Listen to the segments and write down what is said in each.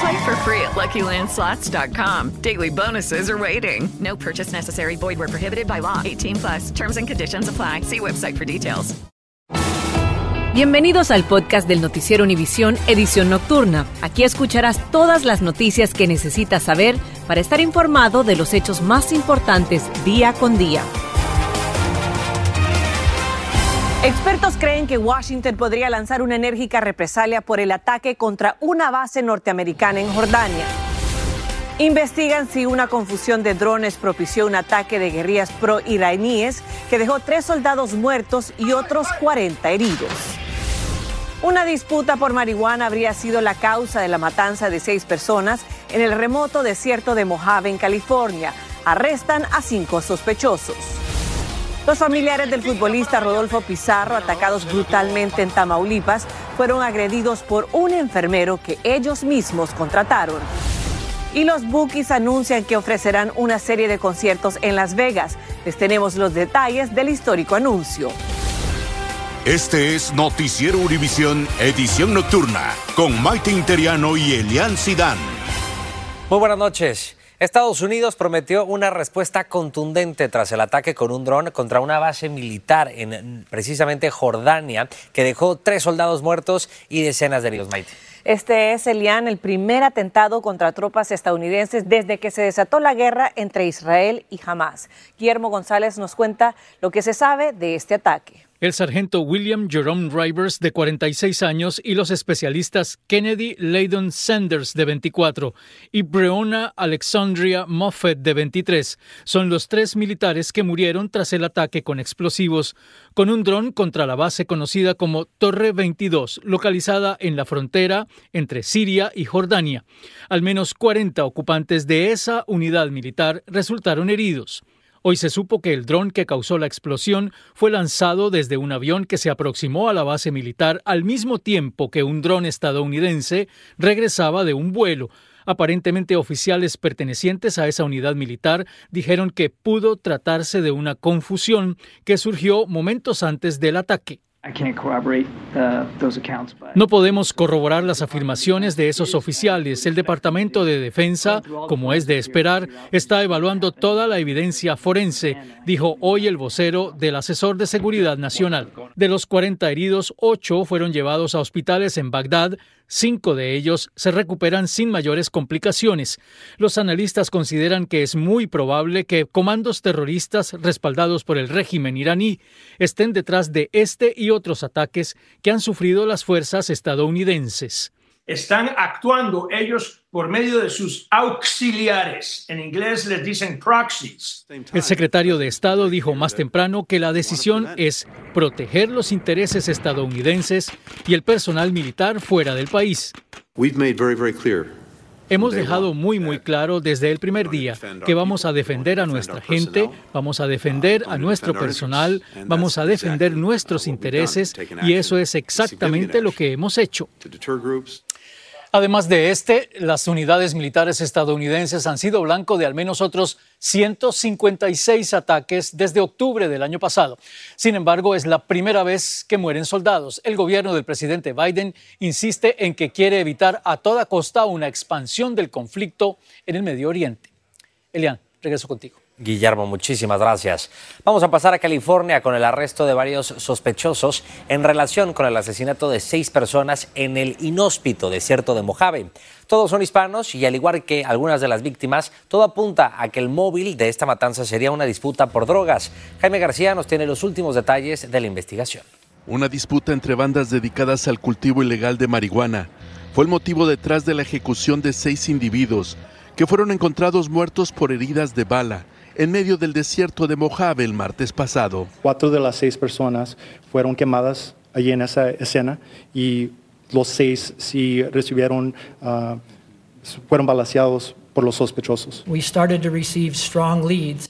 Play for free at LuckyLandSlots.com. Daily bonuses are waiting. No purchase necessary. Void where prohibited by law. 18 plus. Terms and conditions apply. See website for details. Bienvenidos al podcast del noticiero Univisión Edición Nocturna. Aquí escucharás todas las noticias que necesitas saber para estar informado de los hechos más importantes día con día. Expertos creen que Washington podría lanzar una enérgica represalia por el ataque contra una base norteamericana en Jordania. Investigan si una confusión de drones propició un ataque de guerrillas pro-iraníes que dejó tres soldados muertos y otros 40 heridos. Una disputa por marihuana habría sido la causa de la matanza de seis personas en el remoto desierto de Mojave, en California. Arrestan a cinco sospechosos. Los familiares del futbolista Rodolfo Pizarro, atacados brutalmente en Tamaulipas, fueron agredidos por un enfermero que ellos mismos contrataron. Y los Bookies anuncian que ofrecerán una serie de conciertos en Las Vegas. Les tenemos los detalles del histórico anuncio. Este es Noticiero Univisión, edición nocturna, con Maite Interiano y Elian Sidán. Muy buenas noches. Estados Unidos prometió una respuesta contundente tras el ataque con un dron contra una base militar en precisamente Jordania, que dejó tres soldados muertos y decenas de heridos. Este es, Elian, el primer atentado contra tropas estadounidenses desde que se desató la guerra entre Israel y Hamas. Guillermo González nos cuenta lo que se sabe de este ataque. El sargento William Jerome Rivers, de 46 años, y los especialistas Kennedy Leydon Sanders, de 24, y Breonna Alexandria Moffett, de 23, son los tres militares que murieron tras el ataque con explosivos, con un dron contra la base conocida como Torre 22, localizada en la frontera entre Siria y Jordania. Al menos 40 ocupantes de esa unidad militar resultaron heridos. Hoy se supo que el dron que causó la explosión fue lanzado desde un avión que se aproximó a la base militar al mismo tiempo que un dron estadounidense regresaba de un vuelo. Aparentemente oficiales pertenecientes a esa unidad militar dijeron que pudo tratarse de una confusión que surgió momentos antes del ataque. No podemos corroborar las afirmaciones de esos oficiales. El Departamento de Defensa, como es de esperar, está evaluando toda la evidencia forense, dijo hoy el vocero del asesor de seguridad nacional. De los 40 heridos, 8 fueron llevados a hospitales en Bagdad, Cinco de ellos se recuperan sin mayores complicaciones. Los analistas consideran que es muy probable que comandos terroristas respaldados por el régimen iraní estén detrás de este y otros ataques que han sufrido las fuerzas estadounidenses. Están actuando ellos por medio de sus auxiliares. En inglés les dicen proxies. El secretario de Estado dijo más temprano que la decisión es proteger los intereses estadounidenses y el personal militar fuera del país. Hemos dejado muy muy claro desde el primer día que vamos a defender a nuestra gente, vamos a defender a nuestro personal, vamos a defender nuestros intereses y eso es exactamente lo que hemos hecho. Además de este, las unidades militares estadounidenses han sido blanco de al menos otros 156 ataques desde octubre del año pasado. Sin embargo, es la primera vez que mueren soldados. El gobierno del presidente Biden insiste en que quiere evitar a toda costa una expansión del conflicto en el Medio Oriente. Elian, regreso contigo. Guillermo, muchísimas gracias. Vamos a pasar a California con el arresto de varios sospechosos en relación con el asesinato de seis personas en el inhóspito desierto de Mojave. Todos son hispanos y al igual que algunas de las víctimas, todo apunta a que el móvil de esta matanza sería una disputa por drogas. Jaime García nos tiene los últimos detalles de la investigación. Una disputa entre bandas dedicadas al cultivo ilegal de marihuana fue el motivo detrás de la ejecución de seis individuos que fueron encontrados muertos por heridas de bala en medio del desierto de Mojave el martes pasado. Cuatro de las seis personas fueron quemadas allí en esa escena y los seis sí recibieron, uh, fueron balaseados por los sospechosos.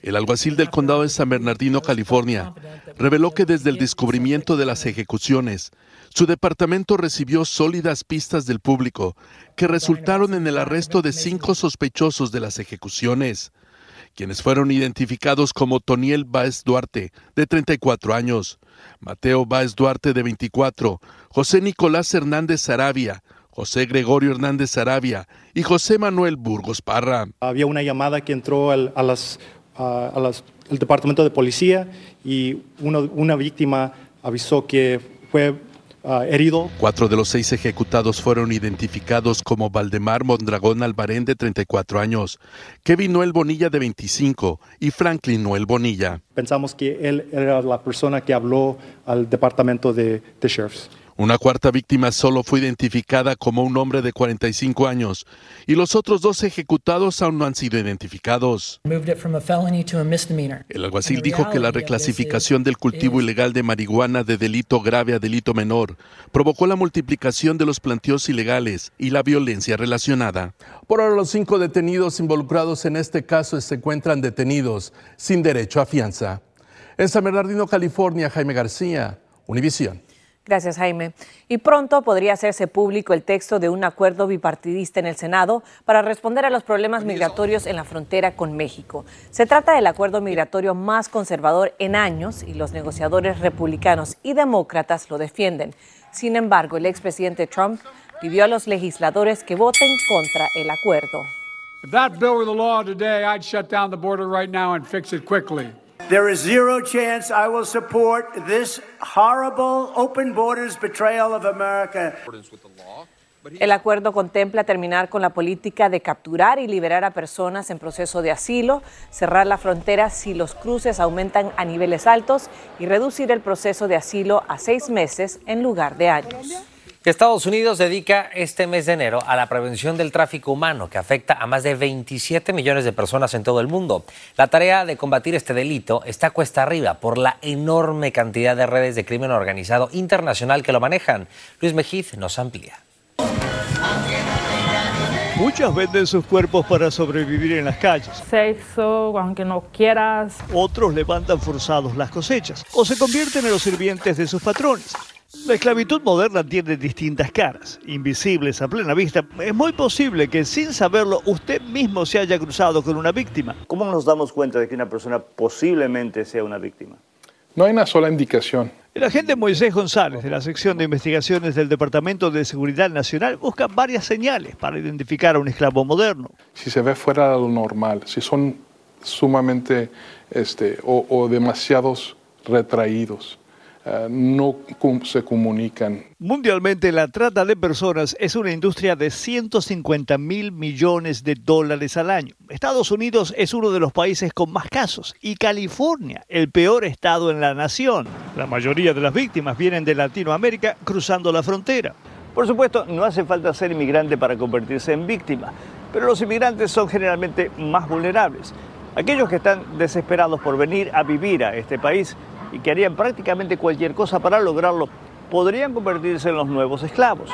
El alguacil del condado de San Bernardino, California, reveló que desde el descubrimiento de las ejecuciones, su departamento recibió sólidas pistas del público que resultaron en el arresto de cinco sospechosos de las ejecuciones quienes fueron identificados como Toniel Báez Duarte, de 34 años, Mateo Báez Duarte, de 24, José Nicolás Hernández Sarabia, José Gregorio Hernández Sarabia y José Manuel Burgos Parra. Había una llamada que entró al departamento de policía y una víctima avisó que fue Ah, herido. Cuatro de los seis ejecutados fueron identificados como Valdemar Mondragón Albarén, de 34 años, Kevin Noel Bonilla, de 25, y Franklin Noel Bonilla. Pensamos que él era la persona que habló al departamento de, de sheriffs. Una cuarta víctima solo fue identificada como un hombre de 45 años y los otros dos ejecutados aún no han sido identificados. El alguacil dijo que la reclasificación del cultivo ilegal de marihuana de delito grave a delito menor provocó la multiplicación de los planteos ilegales y la violencia relacionada. Por ahora los cinco detenidos involucrados en este caso se encuentran detenidos sin derecho a fianza. En San Bernardino, California, Jaime García, Univisión. Gracias, Jaime. Y pronto podría hacerse público el texto de un acuerdo bipartidista en el Senado para responder a los problemas migratorios en la frontera con México. Se trata del acuerdo migratorio más conservador en años y los negociadores republicanos y demócratas lo defienden. Sin embargo, el expresidente Trump pidió a los legisladores que voten contra el acuerdo. If that bill were the law today, I'd shut down the border right now and fix it quickly. There is zero chance I will support this horrible open borders betrayal of America. El acuerdo contempla terminar con la política de capturar y liberar a personas en proceso de asilo, cerrar la frontera si los cruces aumentan a niveles altos y reducir el proceso de asilo a seis meses en lugar de años. Estados Unidos dedica este mes de enero a la prevención del tráfico humano que afecta a más de 27 millones de personas en todo el mundo. La tarea de combatir este delito está cuesta arriba por la enorme cantidad de redes de crimen organizado internacional que lo manejan. Luis Mejiz nos amplía. Muchas venden sus cuerpos para sobrevivir en las calles. Sexo, aunque no quieras. Otros levantan forzados las cosechas o se convierten en los sirvientes de sus patrones. La esclavitud moderna tiene distintas caras, invisibles a plena vista. Es muy posible que sin saberlo usted mismo se haya cruzado con una víctima. ¿Cómo nos damos cuenta de que una persona posiblemente sea una víctima? No hay una sola indicación. El agente Moisés González de la sección de investigaciones del Departamento de Seguridad Nacional busca varias señales para identificar a un esclavo moderno. Si se ve fuera de lo normal, si son sumamente este, o, o demasiados retraídos, eh, no se comunican. Mundialmente la trata de personas es una industria de 150 mil millones de dólares al año. Estados Unidos es uno de los países con más casos y California el peor estado en la nación. La mayoría de las víctimas vienen de Latinoamérica cruzando la frontera. Por supuesto, no hace falta ser inmigrante para convertirse en víctima, pero los inmigrantes son generalmente más vulnerables. Aquellos que están desesperados por venir a vivir a este país y que harían prácticamente cualquier cosa para lograrlo, podrían convertirse en los nuevos esclavos.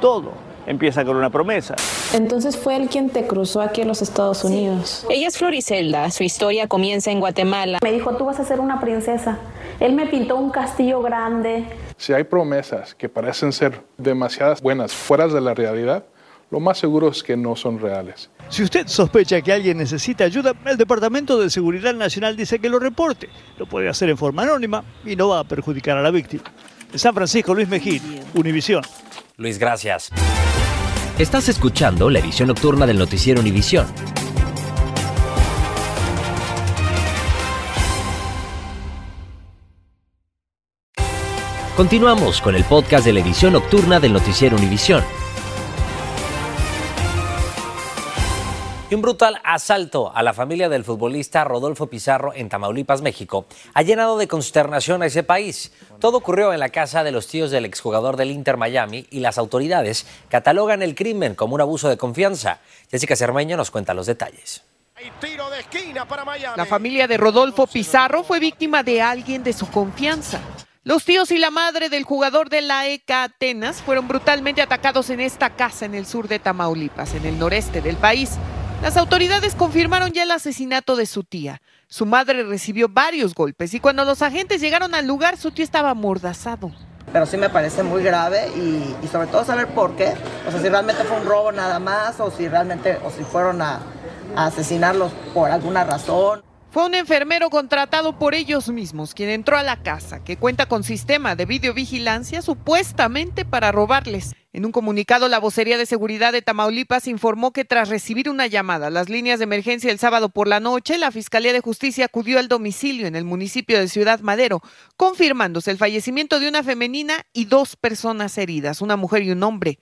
Todo empieza con una promesa. Entonces fue él quien te cruzó aquí a los Estados Unidos. Ella es Floricelda, su historia comienza en Guatemala. Me dijo, tú vas a ser una princesa. Él me pintó un castillo grande. Si hay promesas que parecen ser demasiadas buenas fuera de la realidad, lo más seguro es que no son reales. Si usted sospecha que alguien necesita ayuda, el Departamento de Seguridad Nacional dice que lo reporte. Lo puede hacer en forma anónima y no va a perjudicar a la víctima. San Francisco, Luis Mejín, Univisión. Luis, gracias. Estás escuchando la edición nocturna del noticiero Univisión. Continuamos con el podcast de la edición nocturna del noticiero Univisión. Y un brutal asalto a la familia del futbolista Rodolfo Pizarro en Tamaulipas, México, ha llenado de consternación a ese país. Todo ocurrió en la casa de los tíos del exjugador del Inter Miami y las autoridades catalogan el crimen como un abuso de confianza. Jessica Cermeño nos cuenta los detalles. La familia de Rodolfo Pizarro fue víctima de alguien de su confianza. Los tíos y la madre del jugador de la ECA Atenas fueron brutalmente atacados en esta casa en el sur de Tamaulipas, en el noreste del país. Las autoridades confirmaron ya el asesinato de su tía. Su madre recibió varios golpes y cuando los agentes llegaron al lugar, su tío estaba amordazado. Pero sí me parece muy grave y, sobre todo saber por qué. O sea, si realmente fue un robo nada más o si realmente, o si fueron a, a asesinarlos por alguna razón. Fue un enfermero contratado por ellos mismos quien entró a la casa, que cuenta con sistema de videovigilancia supuestamente para robarles. En un comunicado, la vocería de seguridad de Tamaulipas informó que tras recibir una llamada a las líneas de emergencia el sábado por la noche, la Fiscalía de Justicia acudió al domicilio en el municipio de Ciudad Madero, confirmándose el fallecimiento de una femenina y dos personas heridas, una mujer y un hombre.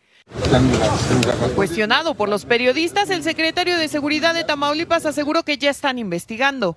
Cuestionado por los periodistas, el secretario de Seguridad de Tamaulipas aseguró que ya están investigando.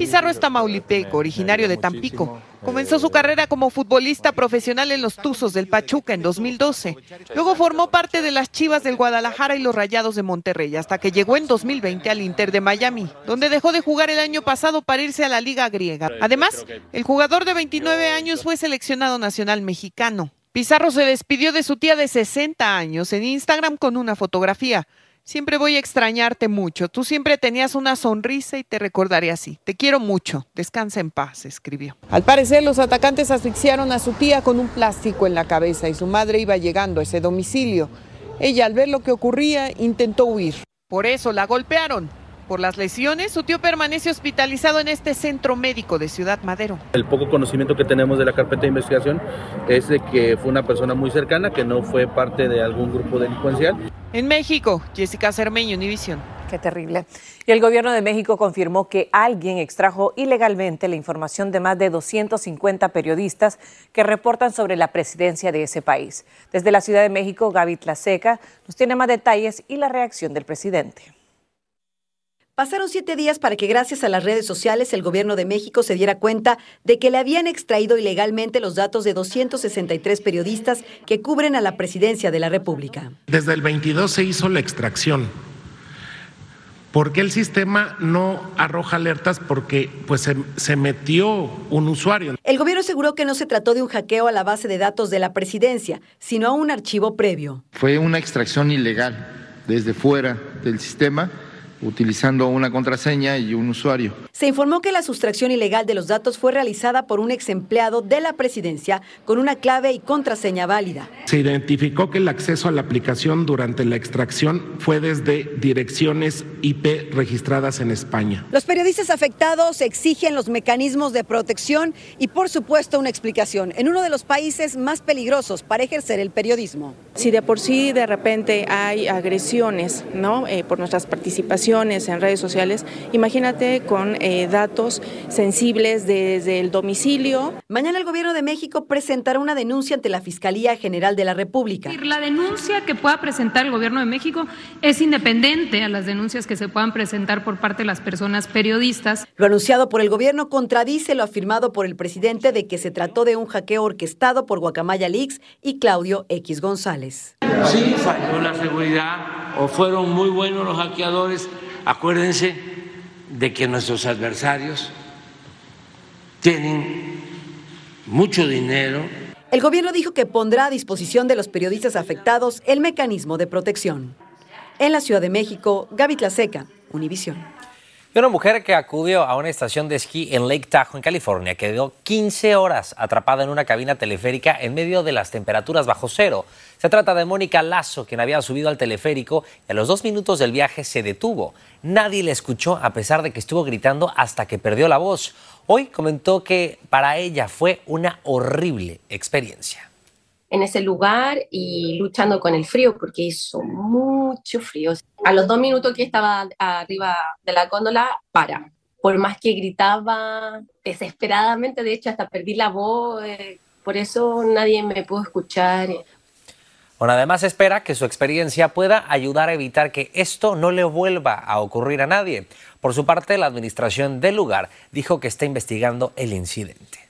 Pizarro es tamaulipeco, originario de Tampico. Comenzó su carrera como futbolista profesional en los Tuzos del Pachuca en 2012. Luego formó parte de las Chivas del Guadalajara y los Rayados de Monterrey hasta que llegó en 2020 al Inter de Miami, donde dejó de jugar el año pasado para irse a la Liga Griega. Además, el jugador de 29 años fue seleccionado nacional mexicano. Pizarro se despidió de su tía de 60 años en Instagram con una fotografía. Siempre voy a extrañarte mucho. Tú siempre tenías una sonrisa y te recordaré así. Te quiero mucho. Descansa en paz, escribió. Al parecer, los atacantes asfixiaron a su tía con un plástico en la cabeza y su madre iba llegando a ese domicilio. Ella, al ver lo que ocurría, intentó huir. Por eso la golpearon. Por las lesiones, su tío permanece hospitalizado en este centro médico de Ciudad Madero. El poco conocimiento que tenemos de la carpeta de investigación es de que fue una persona muy cercana, que no fue parte de algún grupo delincuencial. En México, Jessica Cermeño, Univisión. Qué terrible. Y el gobierno de México confirmó que alguien extrajo ilegalmente la información de más de 250 periodistas que reportan sobre la presidencia de ese país. Desde la Ciudad de México, Gaby Tlaseca nos tiene más detalles y la reacción del presidente. Pasaron siete días para que gracias a las redes sociales el gobierno de México se diera cuenta de que le habían extraído ilegalmente los datos de 263 periodistas que cubren a la presidencia de la República. Desde el 22 se hizo la extracción. ¿Por qué el sistema no arroja alertas? Porque pues se, se, metió un usuario. El gobierno aseguró que no se trató de un hackeo a la base de datos de la presidencia, sino a un archivo previo. Fue una extracción ilegal desde fuera del sistema utilizando una contraseña y un usuario. Se informó que la sustracción ilegal de los datos fue realizada por un ex empleado de la presidencia con una clave y contraseña válida. Se identificó que el acceso a la aplicación durante la extracción fue desde direcciones IP registradas en España. Los periodistas afectados exigen los mecanismos de protección y por supuesto una explicación en uno de los países más peligrosos para ejercer el periodismo. Si de por sí de repente hay agresiones, ¿no? Eh, por nuestras participaciones en redes sociales, imagínate con eh, datos sensibles desde el domicilio. Mañana el gobierno de México presentará una denuncia ante la Fiscalía General de la República. La denuncia que pueda presentar el gobierno de México es independiente a las denuncias que se puedan presentar por parte de las personas periodistas. Lo anunciado por el gobierno contradice lo afirmado por el presidente de que se trató de un hackeo orquestado por Guacamaya Leaks y Claudio X González. Sí, falló la seguridad o fueron muy buenos los hackeadores. Acuérdense de que nuestros adversarios tienen mucho dinero. El gobierno dijo que pondrá a disposición de los periodistas afectados el mecanismo de protección. En la Ciudad de México, Gaby Tlaseca, Univisión. Y una mujer que acudió a una estación de esquí en Lake Tahoe, en California, quedó 15 horas atrapada en una cabina teleférica en medio de las temperaturas bajo cero. Se trata de Mónica Lazo, quien había subido al teleférico y a los dos minutos del viaje se detuvo. Nadie le escuchó a pesar de que estuvo gritando hasta que perdió la voz. Hoy comentó que para ella fue una horrible experiencia en ese lugar y luchando con el frío porque hizo mucho frío. A los dos minutos que estaba arriba de la góndola, para. Por más que gritaba desesperadamente, de hecho hasta perdí la voz, eh, por eso nadie me pudo escuchar. Bueno, además espera que su experiencia pueda ayudar a evitar que esto no le vuelva a ocurrir a nadie. Por su parte, la administración del lugar dijo que está investigando el incidente.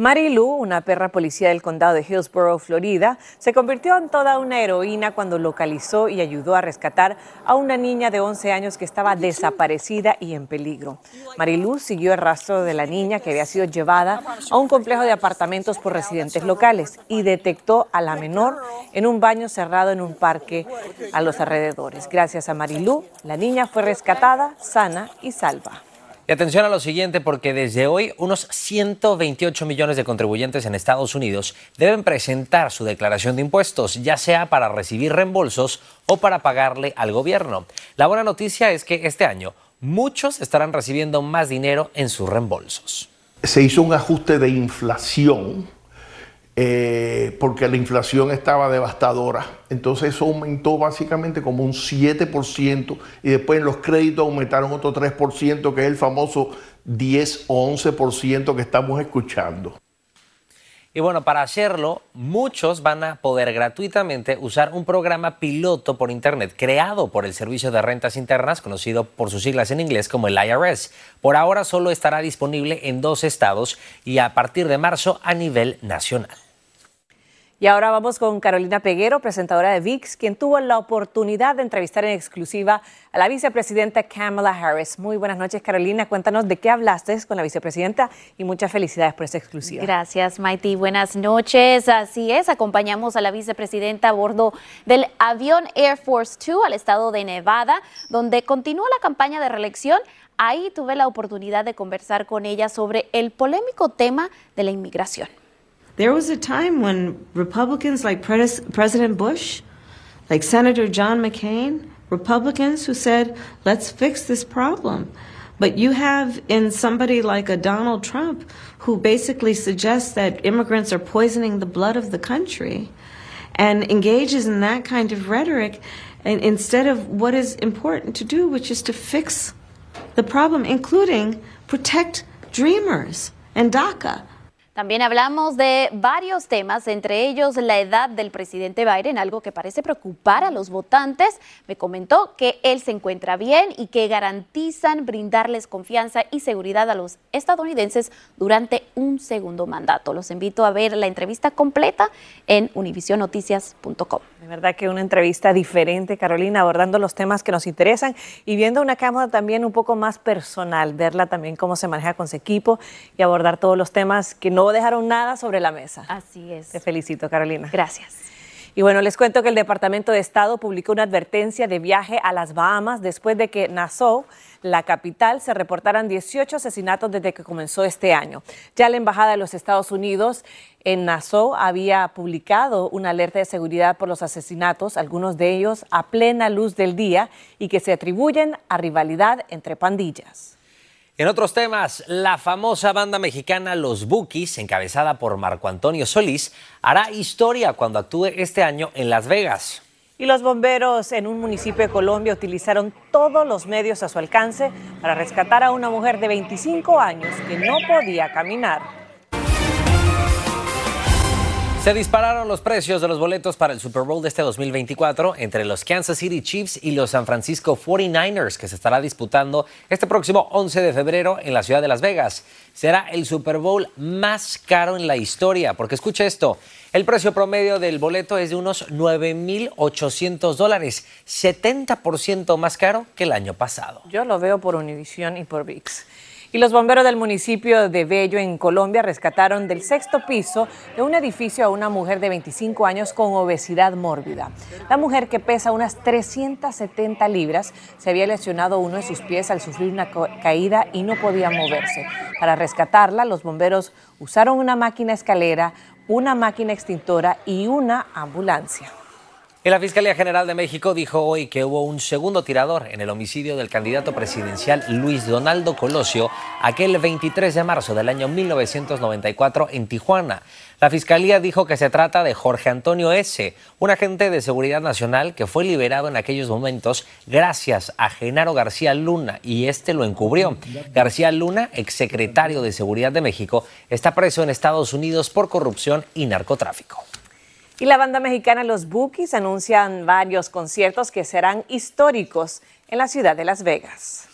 Marilu, una perra policía del condado de Hillsborough, Florida, se convirtió en toda una heroína cuando localizó y ayudó a rescatar a una niña de 11 años que estaba desaparecida y en peligro. Marilu siguió el rastro de la niña que había sido llevada a un complejo de apartamentos por residentes locales y detectó a la menor en un baño cerrado en un parque a los alrededores. Gracias a Marilu, la niña fue rescatada, sana y salva. Y atención a lo siguiente, porque desde hoy unos 128 millones de contribuyentes en Estados Unidos deben presentar su declaración de impuestos, ya sea para recibir reembolsos o para pagarle al gobierno. La buena noticia es que este año muchos estarán recibiendo más dinero en sus reembolsos. Se hizo un ajuste de inflación eh, porque la inflación estaba devastadora. Entonces eso aumentó básicamente como un 7% y después los créditos aumentaron otro 3%, que es el famoso 10 o 11% que estamos escuchando. Y bueno, para hacerlo, muchos van a poder gratuitamente usar un programa piloto por Internet creado por el Servicio de Rentas Internas, conocido por sus siglas en inglés como el IRS. Por ahora solo estará disponible en dos estados y a partir de marzo a nivel nacional. Y ahora vamos con Carolina Peguero, presentadora de VIX, quien tuvo la oportunidad de entrevistar en exclusiva a la vicepresidenta Kamala Harris. Muy buenas noches, Carolina. Cuéntanos de qué hablaste con la vicepresidenta y muchas felicidades por esta exclusiva. Gracias, Maiti. Buenas noches. Así es, acompañamos a la vicepresidenta a bordo del avión Air Force Two al estado de Nevada, donde continúa la campaña de reelección. Ahí tuve la oportunidad de conversar con ella sobre el polémico tema de la inmigración. There was a time when Republicans like Pres- President Bush, like Senator John McCain, Republicans who said, let's fix this problem. But you have in somebody like a Donald Trump who basically suggests that immigrants are poisoning the blood of the country and engages in that kind of rhetoric and instead of what is important to do, which is to fix the problem, including protect dreamers and DACA. También hablamos de varios temas, entre ellos la edad del presidente Biden, algo que parece preocupar a los votantes. Me comentó que él se encuentra bien y que garantizan brindarles confianza y seguridad a los estadounidenses durante un segundo mandato. Los invito a ver la entrevista completa en univisionoticias.com. De verdad que una entrevista diferente, Carolina, abordando los temas que nos interesan y viendo una cámara también un poco más personal, verla también cómo se maneja con su equipo y abordar todos los temas que no dejaron nada sobre la mesa. Así es. Te felicito, Carolina. Gracias. Y bueno, les cuento que el Departamento de Estado publicó una advertencia de viaje a las Bahamas después de que Nassau, la capital, se reportaran 18 asesinatos desde que comenzó este año. Ya la Embajada de los Estados Unidos en Nassau había publicado una alerta de seguridad por los asesinatos, algunos de ellos a plena luz del día y que se atribuyen a rivalidad entre pandillas. En otros temas, la famosa banda mexicana Los Bookies, encabezada por Marco Antonio Solís, hará historia cuando actúe este año en Las Vegas. Y los bomberos en un municipio de Colombia utilizaron todos los medios a su alcance para rescatar a una mujer de 25 años que no podía caminar. Se dispararon los precios de los boletos para el Super Bowl de este 2024 entre los Kansas City Chiefs y los San Francisco 49ers, que se estará disputando este próximo 11 de febrero en la ciudad de Las Vegas. Será el Super Bowl más caro en la historia, porque escucha esto, el precio promedio del boleto es de unos 9.800 dólares, 70% más caro que el año pasado. Yo lo veo por Univision y por VIX. Y los bomberos del municipio de Bello, en Colombia, rescataron del sexto piso de un edificio a una mujer de 25 años con obesidad mórbida. La mujer, que pesa unas 370 libras, se había lesionado uno de sus pies al sufrir una caída y no podía moverse. Para rescatarla, los bomberos usaron una máquina escalera, una máquina extintora y una ambulancia. Y la Fiscalía General de México dijo hoy que hubo un segundo tirador en el homicidio del candidato presidencial Luis Donaldo Colosio aquel 23 de marzo del año 1994 en Tijuana. La Fiscalía dijo que se trata de Jorge Antonio S., un agente de seguridad nacional que fue liberado en aquellos momentos gracias a Genaro García Luna y este lo encubrió. García Luna, exsecretario de Seguridad de México, está preso en Estados Unidos por corrupción y narcotráfico. Y la banda mexicana Los Bookies anuncian varios conciertos que serán históricos en la ciudad de Las Vegas.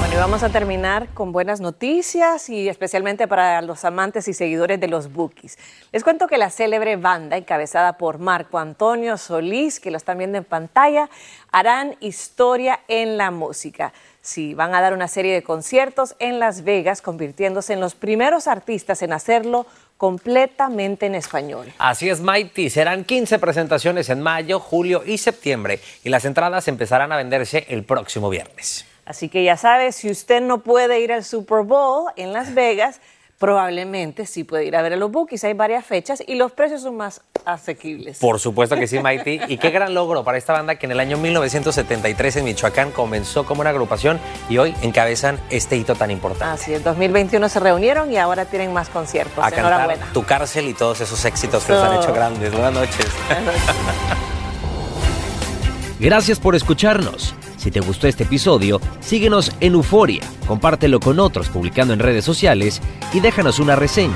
Bueno, y vamos a terminar con buenas noticias y especialmente para los amantes y seguidores de los Bookies. Les cuento que la célebre banda, encabezada por Marco Antonio Solís, que lo están viendo en pantalla, harán historia en la música. Sí, van a dar una serie de conciertos en Las Vegas, convirtiéndose en los primeros artistas en hacerlo completamente en español. Así es, Mighty. Serán 15 presentaciones en mayo, julio y septiembre y las entradas empezarán a venderse el próximo viernes. Así que ya sabes, si usted no puede ir al Super Bowl en Las Vegas, probablemente sí puede ir a ver a los bookies. Hay varias fechas y los precios son más asequibles. Por supuesto que sí, Mighty. Y qué gran logro para esta banda que en el año 1973 en Michoacán comenzó como una agrupación y hoy encabezan este hito tan importante. Así es, 2021 se reunieron y ahora tienen más conciertos. A cantar Tu cárcel y todos esos éxitos que los han hecho grandes. Buenas noches. Buenas noches. Gracias por escucharnos. Si te gustó este episodio, síguenos en Euforia, compártelo con otros publicando en redes sociales y déjanos una reseña.